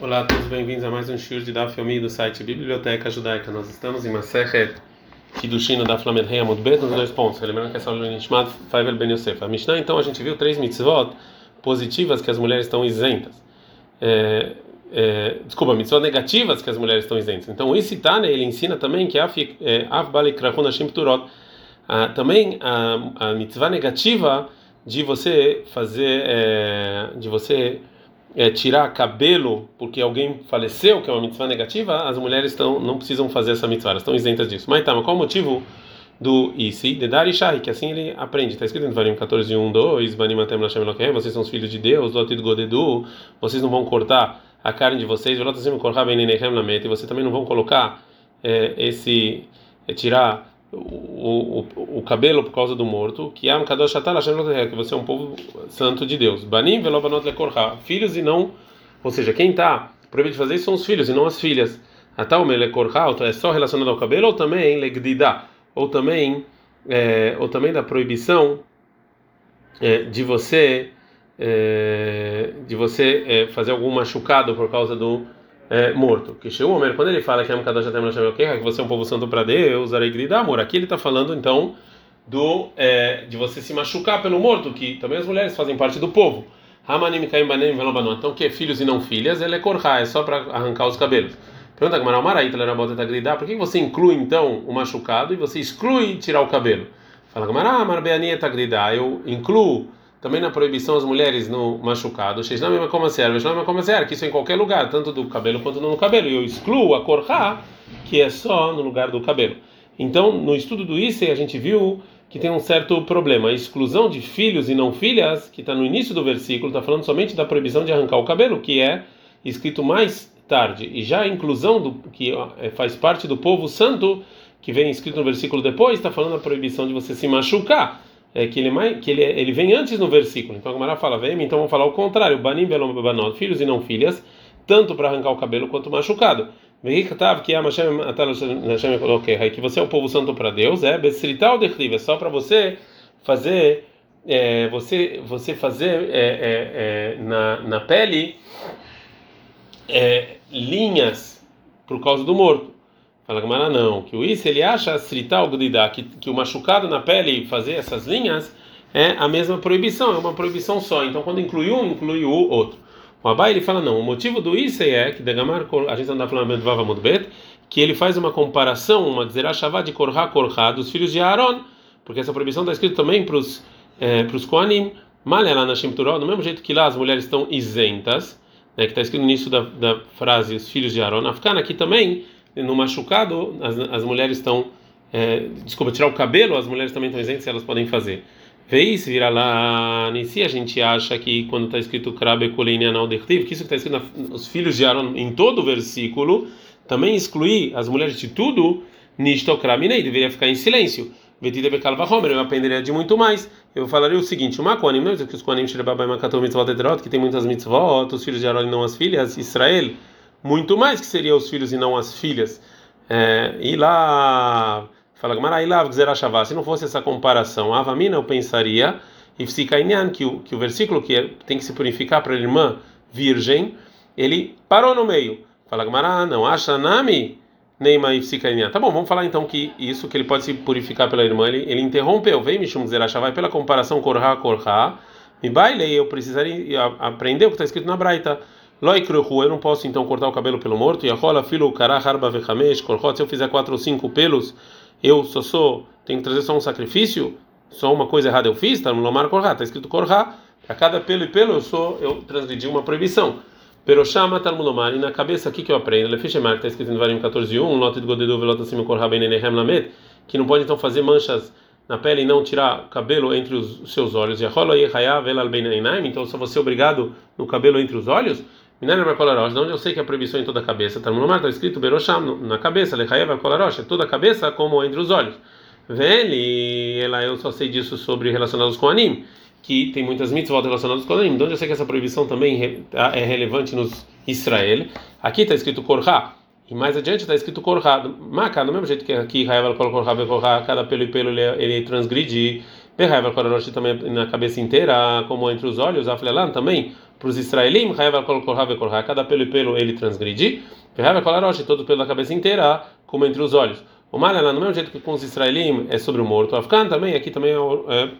Olá a todos, bem-vindos a mais um show de Daf Yomi do site Biblioteca Judaica. Nós estamos em Masechet Kiddushin da Flamed Rei Bet, nos dois pontos. Lembrando que essa aula é Nishmat Faivel Ben Yosef. A Mishnah, então, a gente viu três mitzvot positivas que as mulheres estão isentas. É, é, desculpa, mitzvot negativas que as mulheres estão isentas. Então, o Isitane, ele ensina também que Af é, Bali Krachon Hashim Turot. Ah, também a, a mitzvah negativa de você fazer, é, de você é, tirar cabelo porque alguém faleceu, que é uma mitzvah negativa, as mulheres estão, não precisam fazer essa mitzvah, elas estão isentas disso. Mas tá, mas qual o motivo do Isi? De dar Shahi, que assim ele aprende. Está escrito em Varim 14, 1, 2, Banimatem Lashem Elokem, vocês são os filhos de Deus, Lotid Godedu, vocês não vão cortar a carne de vocês, Velotasim Korha Benenehem Lamet, e vocês também não vão colocar é, esse, é, tirar o, o, o, cabelo por causa do morto, que é que você é um povo santo de Deus. Banim velobanot lekorha, filhos e não, ou seja, quem está proibido de fazer isso são os filhos e não as filhas. É só relacionado ao cabelo ou também legdida, ou também é, ou também da proibição é, de você é, de você é, fazer algum machucado por causa do é, morto. Que Sheumer, quando ele fala que é que você é um povo santo para Deus, grida amor. Aqui ele está falando então do é, de você se machucar pelo morto, que também as mulheres fazem parte do povo. Então, que é filhos e não filhas, ele é korha, é só para arrancar os cabelos. Pergunta Gamara, Maraíta, Lerabota gridar, por que você inclui então o machucado e você exclui tirar o cabelo? Fala Gamara, Marbeania gridar, eu incluo também na proibição as mulheres no machucado, que isso é em qualquer lugar, tanto do cabelo quanto no cabelo. E eu excluo a korha, que é só no lugar do cabelo. Então, no estudo do Issei, a gente viu que tem um certo problema. A exclusão de filhos e não filhas, que está no início do versículo, está falando somente da proibição de arrancar o cabelo, que é escrito mais tarde. E já a inclusão do que é, faz parte do povo santo, que vem escrito no versículo depois, está falando da proibição de você se machucar é, que ele que ele, ele vem antes no versículo. Então a Gamara fala, vem, então vamos falar o contrário, banim belom banot, filhos e não filhas, tanto para arrancar o cabelo quanto machucado. que que você é o povo santo para Deus, é besrital de é só para você fazer é, você você fazer é, é, é, na, na pele é, linhas por causa do morto. Fala Gamara não, que o isso ele acha srital gudidá, que, que o machucado na pele fazer essas linhas é a mesma proibição, é uma proibição só. Então quando inclui um, inclui o outro. O Abai ele fala não, o motivo do isso é que Degamar, a gente está falando de Vava Mudbet, que ele faz uma comparação, uma dizerachavá de Korha Korha dos filhos de Aaron, porque essa proibição está escrita também para os é, para os Koanim, Malela na do mesmo jeito que lá as mulheres estão isentas, né, que está escrito no início da, da frase os filhos de Aaron, Afkana aqui também no machucado, as, as mulheres estão. É, desculpa, tirar o cabelo, as mulheres também estão isentas, elas podem fazer. Vê se vira lá, se a gente acha que quando está escrito Krabe Kolenianal Dertiv, que isso que está escrito nos filhos de Aaron em todo o versículo, também excluir as mulheres de tudo, Nistokraminei, deveria ficar em silêncio. Vetida Bekalva Homer, eu aprenderia de muito mais. Eu falaria o seguinte: uma Koanim, não é que os Koanim Shirababai Makatou Mitzvot Eterot, que tem muitas mitzvot, os filhos de Aaron não as filhas, Israel muito mais que seriam os filhos e não as filhas. É, e lá, fala Gamara, lá se não fosse essa comparação, Avamina eu pensaria, e que o, que o versículo que é, tem que se purificar para a irmã virgem, ele parou no meio. Fala Gamara, não, acha nami Neima e Tá bom, vamos falar então que isso que ele pode se purificar pela irmã, ele, ele interrompeu. Vem Mishum Zerachavai pela comparação Korha Korha. Me baile, eu precisaria aprender o que está escrito na Braita. Loikruhu, eu não posso então cortar o cabelo pelo morto. E a rola filo karah harba vechamesh korchot. Se eu fizer quatro ou cinco pelos, eu só sou, tenho que trazer só um sacrifício. Só uma coisa errada eu fiz, tá no lomar korha, está escrito korha. A cada pelo e pelo eu sou, eu transgredi uma proibição. Peroshama Talmulomar, e na cabeça aqui que eu aprendo, Lefishemar, está escrito no Varim 14.1, Lote de Godedu Velota Sima Korha Benenehem Lamed, que não pode então fazer manchas na pele e não tirar cabelo entre os seus olhos. E a rola então só você obrigado no cabelo entre os olhos. Minar Kolarosh, de onde eu sei que a proibição é em toda a cabeça? Está no está escrito Berosham, na cabeça, Lechayev Kolarosh, é toda a cabeça como entre os olhos. Vele, ela eu só sei disso sobre relacionados com anim, que tem muitas mitzvot relacionadas com anim. De onde eu sei que essa proibição também é relevante nos Israel? Aqui está escrito Korha, e mais adiante está escrito Korha. Maca, do mesmo jeito que aqui Hayev Korha, cada pelo e pelo ele, ele transgride. Berraiva Kolarosh também na cabeça inteira, como entre os olhos, Aflelan também para os israelim, cada pelo e pelo ele transgride, todo pelo da cabeça inteira, como entre os olhos. O mal no mesmo jeito que com os israelim é sobre o morto, o Afgan também, aqui também é, é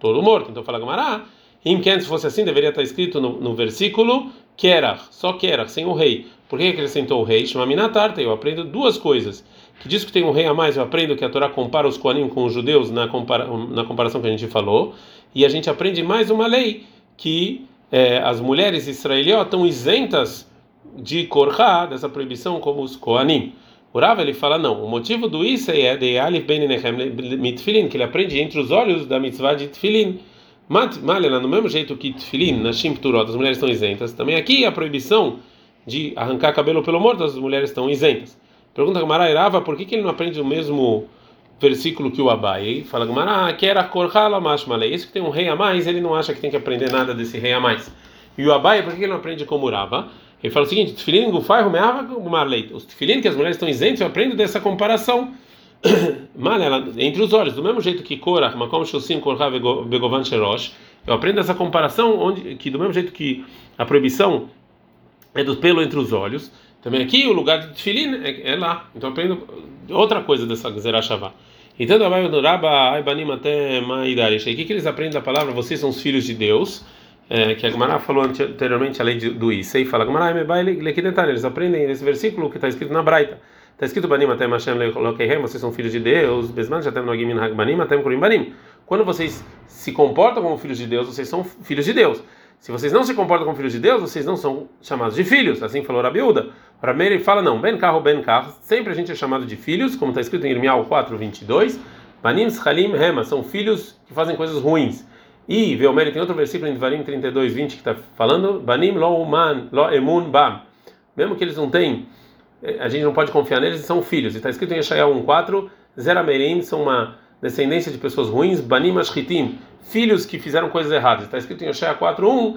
todo morto. Então fala Gamará, Imken, se fosse assim, deveria estar escrito no, no versículo Kerach, só Kerach, sem o rei. Por que acrescentou o rei? Chama Minatarta, eu aprendo duas coisas. Que diz que tem um rei a mais, eu aprendo que a Torá compara os Koanim com os judeus na, compara, na comparação que a gente falou. E a gente aprende mais uma lei, que é, as mulheres israelitas estão isentas de Korha, dessa proibição, como os Koanim. O ele fala, não, o motivo do isso é de Alif Ben Mitfilin, que ele aprende entre os olhos da mitzvah de Tfilin. Malena, no mesmo jeito que Tfilin, na Shimturot, as mulheres estão isentas, também aqui a proibição de arrancar cabelo pelo morto, as mulheres estão isentas. Pergunta Gamara Irava, por que, que ele não aprende o mesmo versículo que o Abai? Fala Gamara, que era Korhala Mashmalei. Esse que tem um rei a mais, ele não acha que tem que aprender nada desse rei a mais. E o Abai, por que ele não aprende como Rava? Ele fala o seguinte: Tfilin Gufai Rumeava Marleit. Os Tfilin que as mulheres estão isentas, eu aprendo dessa comparação. entre os olhos, do mesmo jeito que Korah, Makom Shosim Korah Begovan Sherosh, eu aprendo essa comparação onde que do mesmo jeito que a proibição é do pelo entre os olhos, também aqui o lugar de Tfilin é, é lá. Então aprendo outra coisa dessa Zerashavá. Então, até O que, que eles aprendem da palavra? Vocês são os filhos de Deus. É, que a Gemara falou anteriormente a lei do Isei. Fala, Gemara, eles aprendem nesse versículo que está escrito na Braita. Está escrito Banim até Hashem Lokeihem, vocês são filhos de Deus, Besman já tem Nogim Minhag Banim até Kurim Banim. Quando vocês se comportam como filhos de Deus, vocês são filhos de Deus. Se vocês não se comportam como filhos de Deus, vocês não são chamados de filhos. Assim falou Rabiúda. Rameir fala não, Ben Carro, Ben Carro. Sempre a gente é chamado de filhos, como está escrito em Irmial 4, 22. Banim Schalim Rema, são filhos que fazem coisas ruins. E Veomer tem outro versículo em Devarim 32, 20 que está falando Banim Lo Uman Lo Emun Bam. Mesmo que eles não têm é, a gente não pode confiar neles, são filhos. Está escrito em Yeshayahu 1:4, Zeramerim são uma descendência de pessoas ruins, Banim Ashritim, filhos que fizeram coisas erradas. Está escrito em Yeshayahu 4:1,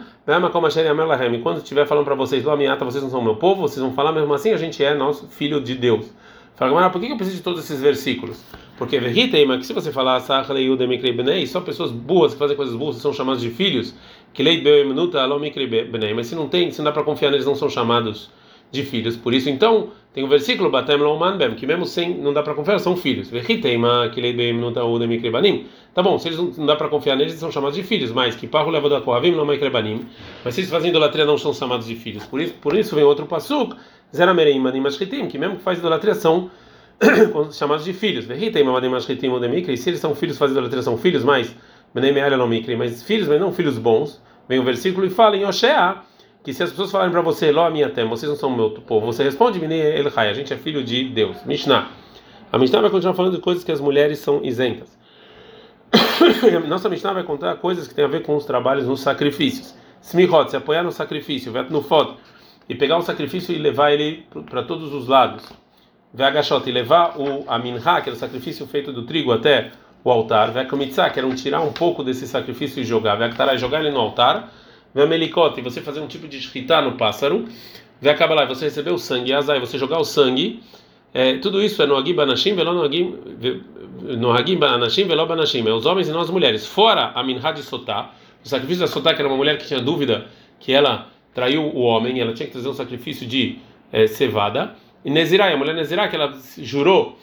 e quando estiver falando para vocês, Loamiata, vocês não são meu povo, vocês vão falar mesmo assim, a gente é nosso filho de Deus. Fala, por que eu preciso de todos esses versículos? Porque que se você falar só pessoas boas que fazem coisas boas são chamadas de filhos, que lei mas se não tem, se não dá para confiar neles, não são chamados de filhos. Por isso, então, tem o versículo Batem Bem, que mesmo sem não dá para confiar, são filhos. Tá bom, se eles não, dá para confiar neles, eles são chamados de filhos, mas que Parro leva da Kohavim Lomai Krebanim. Mas se eles fazem idolatria, não são chamados de filhos. Por isso, por isso vem outro pasuk, Zeramereim Manim Ashritim, que mesmo que faz idolatria são chamados de filhos. Se eles são filhos, fazem idolatria, são filhos, mas mas filhos, mas não filhos bons. Vem o versículo e fala em Oshea que se as pessoas falarem para você, Ló, minha tema, vocês não são meu povo, você responde, a gente é filho de Deus. Mishnah. A Mishnah vai continuar falando de coisas que as mulheres são isentas. Nossa Mishnah vai contar coisas que têm a ver com os trabalhos nos sacrifícios. Smichot, se apoiar no sacrifício, vet no foto, e pegar o sacrifício e levar ele para todos os lados. Vegachot, e levar o aminha, que era o sacrifício feito do trigo, até o altar. Vekomitzah, que era um tirar um pouco desse sacrifício e jogar. Vektará, jogar ele no altar e você fazer um tipo de shkita no pássaro, vai acabar lá, você receber o sangue, azai, você jogar o sangue, é, tudo isso é no Agim Banashim, no Agim Banashim, velo Banashim, é os homens e não as mulheres. Fora a Minha de Sotá, o sacrifício da Sotá, que era uma mulher que tinha dúvida que ela traiu o homem, ela tinha que trazer um sacrifício de é, cevada. E Nezirai, a mulher Nezirai, que ela jurou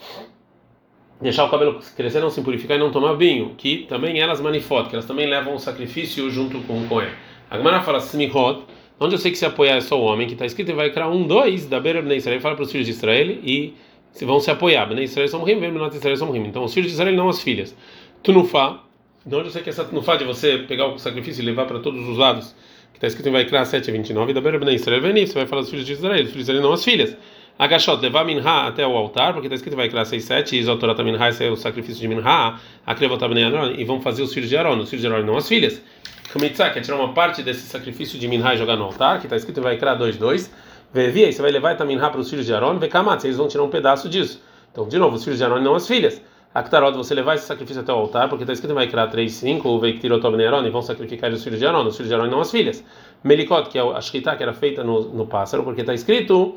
deixar o cabelo crescer, não se purificar e não tomar vinho, que também elas manifotam, que elas também levam o sacrifício junto com o Cohen. A Gemara fala Smihot, onde eu sei que se apoiar é só o homem, que está escrito, vai criar um, dois, da beira de Israel, fala para os filhos de Israel e vão se apoiar. Bnei Israel são rim, Benot Israel são rim. Então os filhos de Israel não as filhas. Tunufá, de onde eu sei que essa tunufá de você pegar o sacrifício e levar para todos os lados, que está escrito em Vaikra 7 a 29, da beira de Israel, vem você vai falar dos filhos de Israel, os filhos de Israel não as filhas. Agachot, levar Minha até o altar, porque está escrito vai criar 6, 7, e Isotorata Minha, esse é o sacrifício de Minha, Akrevotabnei Aron, e vão fazer os filhos de Aaron, os filhos de Aaron não as filhas. Kamitzah, que é tirar uma parte desse sacrifício de Minha e jogar no altar, que está escrito em Vaikra 2.2. Vevia, você vai levar essa Minha para os filhos de Aaron, Vekamatz, eles vão tirar um pedaço disso. Então, de novo, os filhos de Aaron não as filhas. Aktarot, você levar esse sacrifício até o altar, porque está escrito em Vaikra 3.5, o Veiktirotobne Aaron, e vão sacrificar os filhos de Aaron, os filhos de Aaron não as filhas. Melikot, que é a Shkita que era feita no, no pássaro, porque está escrito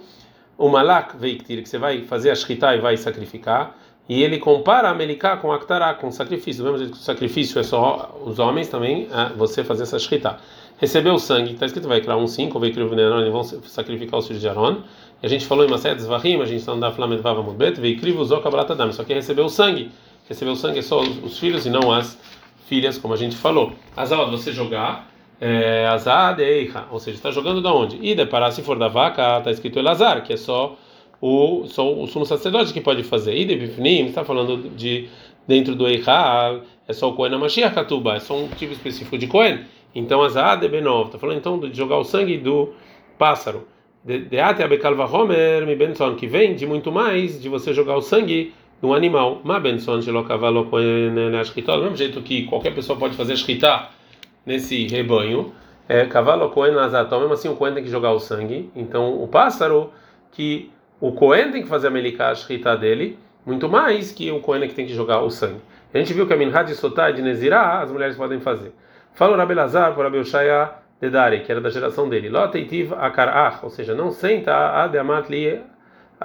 o Malak Veiktir, que você vai fazer a Shkita e vai sacrificar. E ele compara a Melicá com Aktará, com sacrifício. Do mesmo jeito que o sacrifício é só os homens, também é você fazer essa shkita. recebeu o sangue, está escrito vai criar um 5, vai o veneno, eles vão sacrificar os filhos de Aaron. E a gente falou em Masetes Vahim, a gente está andando Flamed Vava Mudbet, crivo usou Kabbalat só que recebeu o sangue. Recebeu o sangue é só os, os, filhos e não as filhas, como a gente falou. Azal, você jogar, é, Azad Eicha, ou seja, está jogando da onde? E deparar se for da vaca, está escrito Elazar, que é só o, só o sumo sacerdote que pode fazer. De Bifnim, está falando de dentro do Eicha, é só o Kohen Mashiach Katuba, é só um tipo específico de Kohen. Então, Azad Benov, está falando então de jogar o sangue do pássaro. Deate abekalva homer mi benson, que vem de muito mais de você jogar o sangue de um animal. Ma benson de lokavalo kohen ashkita, do mesmo jeito que qualquer pessoa pode fazer shkita nesse rebanho. É, cavalo kohen azató, mesmo assim o kohen tem que jogar o sangue. Então, o pássaro que o kohen tem que fazer a melicá shkita dele, muito mais que o kohen que tem que jogar o sangue. A gente viu que a minhad de sotá de nezirá as mulheres podem fazer. Falou Rabelazar por Abelshaya Dedari, que era da geração dele. Loteitiv akarach, ou seja, não senta a deamat li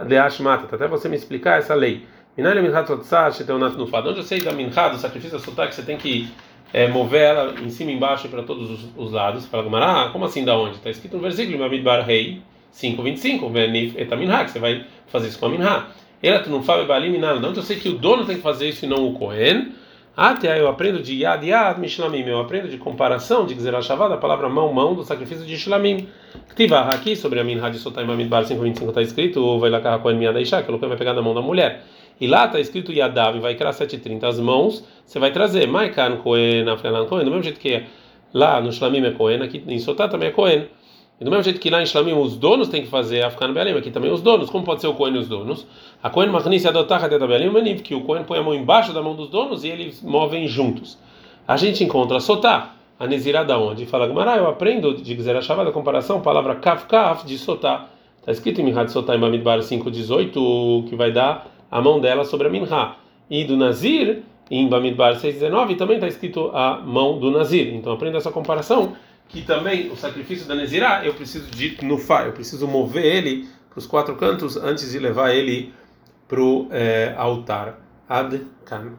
deashmat, até você me explicar essa lei. Minale minhat sotzah sheteonat nufad. Onde eu sei da minhat, do sacrifício da sotá, que você tem que é, mover ela em cima e embaixo para todos os, os lados. Fala Gamara, ah, como assim da onde? Está escrito no versículo, Mabidbar Rei 5:25, venif etaminha, que você vai fazer isso com a minha. Ela tu não fala balim minal. Onde eu sei que o dono tem que fazer isso e não o Cohen. Até eu aprendo de Yad Yad Mishlamim, eu aprendo de comparação de Gzerah Shavá, da palavra mão, mão, do sacrifício de Shlamim. Ktiva aqui, sobre a Minha de Sotai Mamidbar 525 está escrito, vai lá carrar com a minha da Isha, que o vai pegar na mão da mulher. E lá está escrito Yadav, vai criar 730 as mãos, você vai trazer Maikan Kohen, Afrelan Kohen, do mesmo jeito que é lá no Shlamim é Kohen, aqui em Sotá também é Kohen. E do mesmo jeito que lá em Shlamim os donos têm que fazer a ficar no Bealim, aqui também os donos. Como pode ser o Cohen e os donos? A Cohen Machnis adotar a Bealim Maniv, que o Cohen põe a mão embaixo da mão dos donos e eles movem juntos. A gente encontra Sotá, a Nezirá da onde? Fala Gamara, eu aprendo de Gzera Shavá, a comparação, palavra Kaf Kaf de Sotá. Está escrito em Minhad Sotá em Bamidbar 5,18, que vai dar a mão dela sobre a Minhá. E do Nazir, em Bamidbar 6,19, também está escrito a mão do Nazir. Então aprenda essa comparação que também o sacrifício da Nezirá, eu preciso de nufá, eu preciso mover ele para os quatro cantos antes de levar ele para o é, altar. Ad -kan.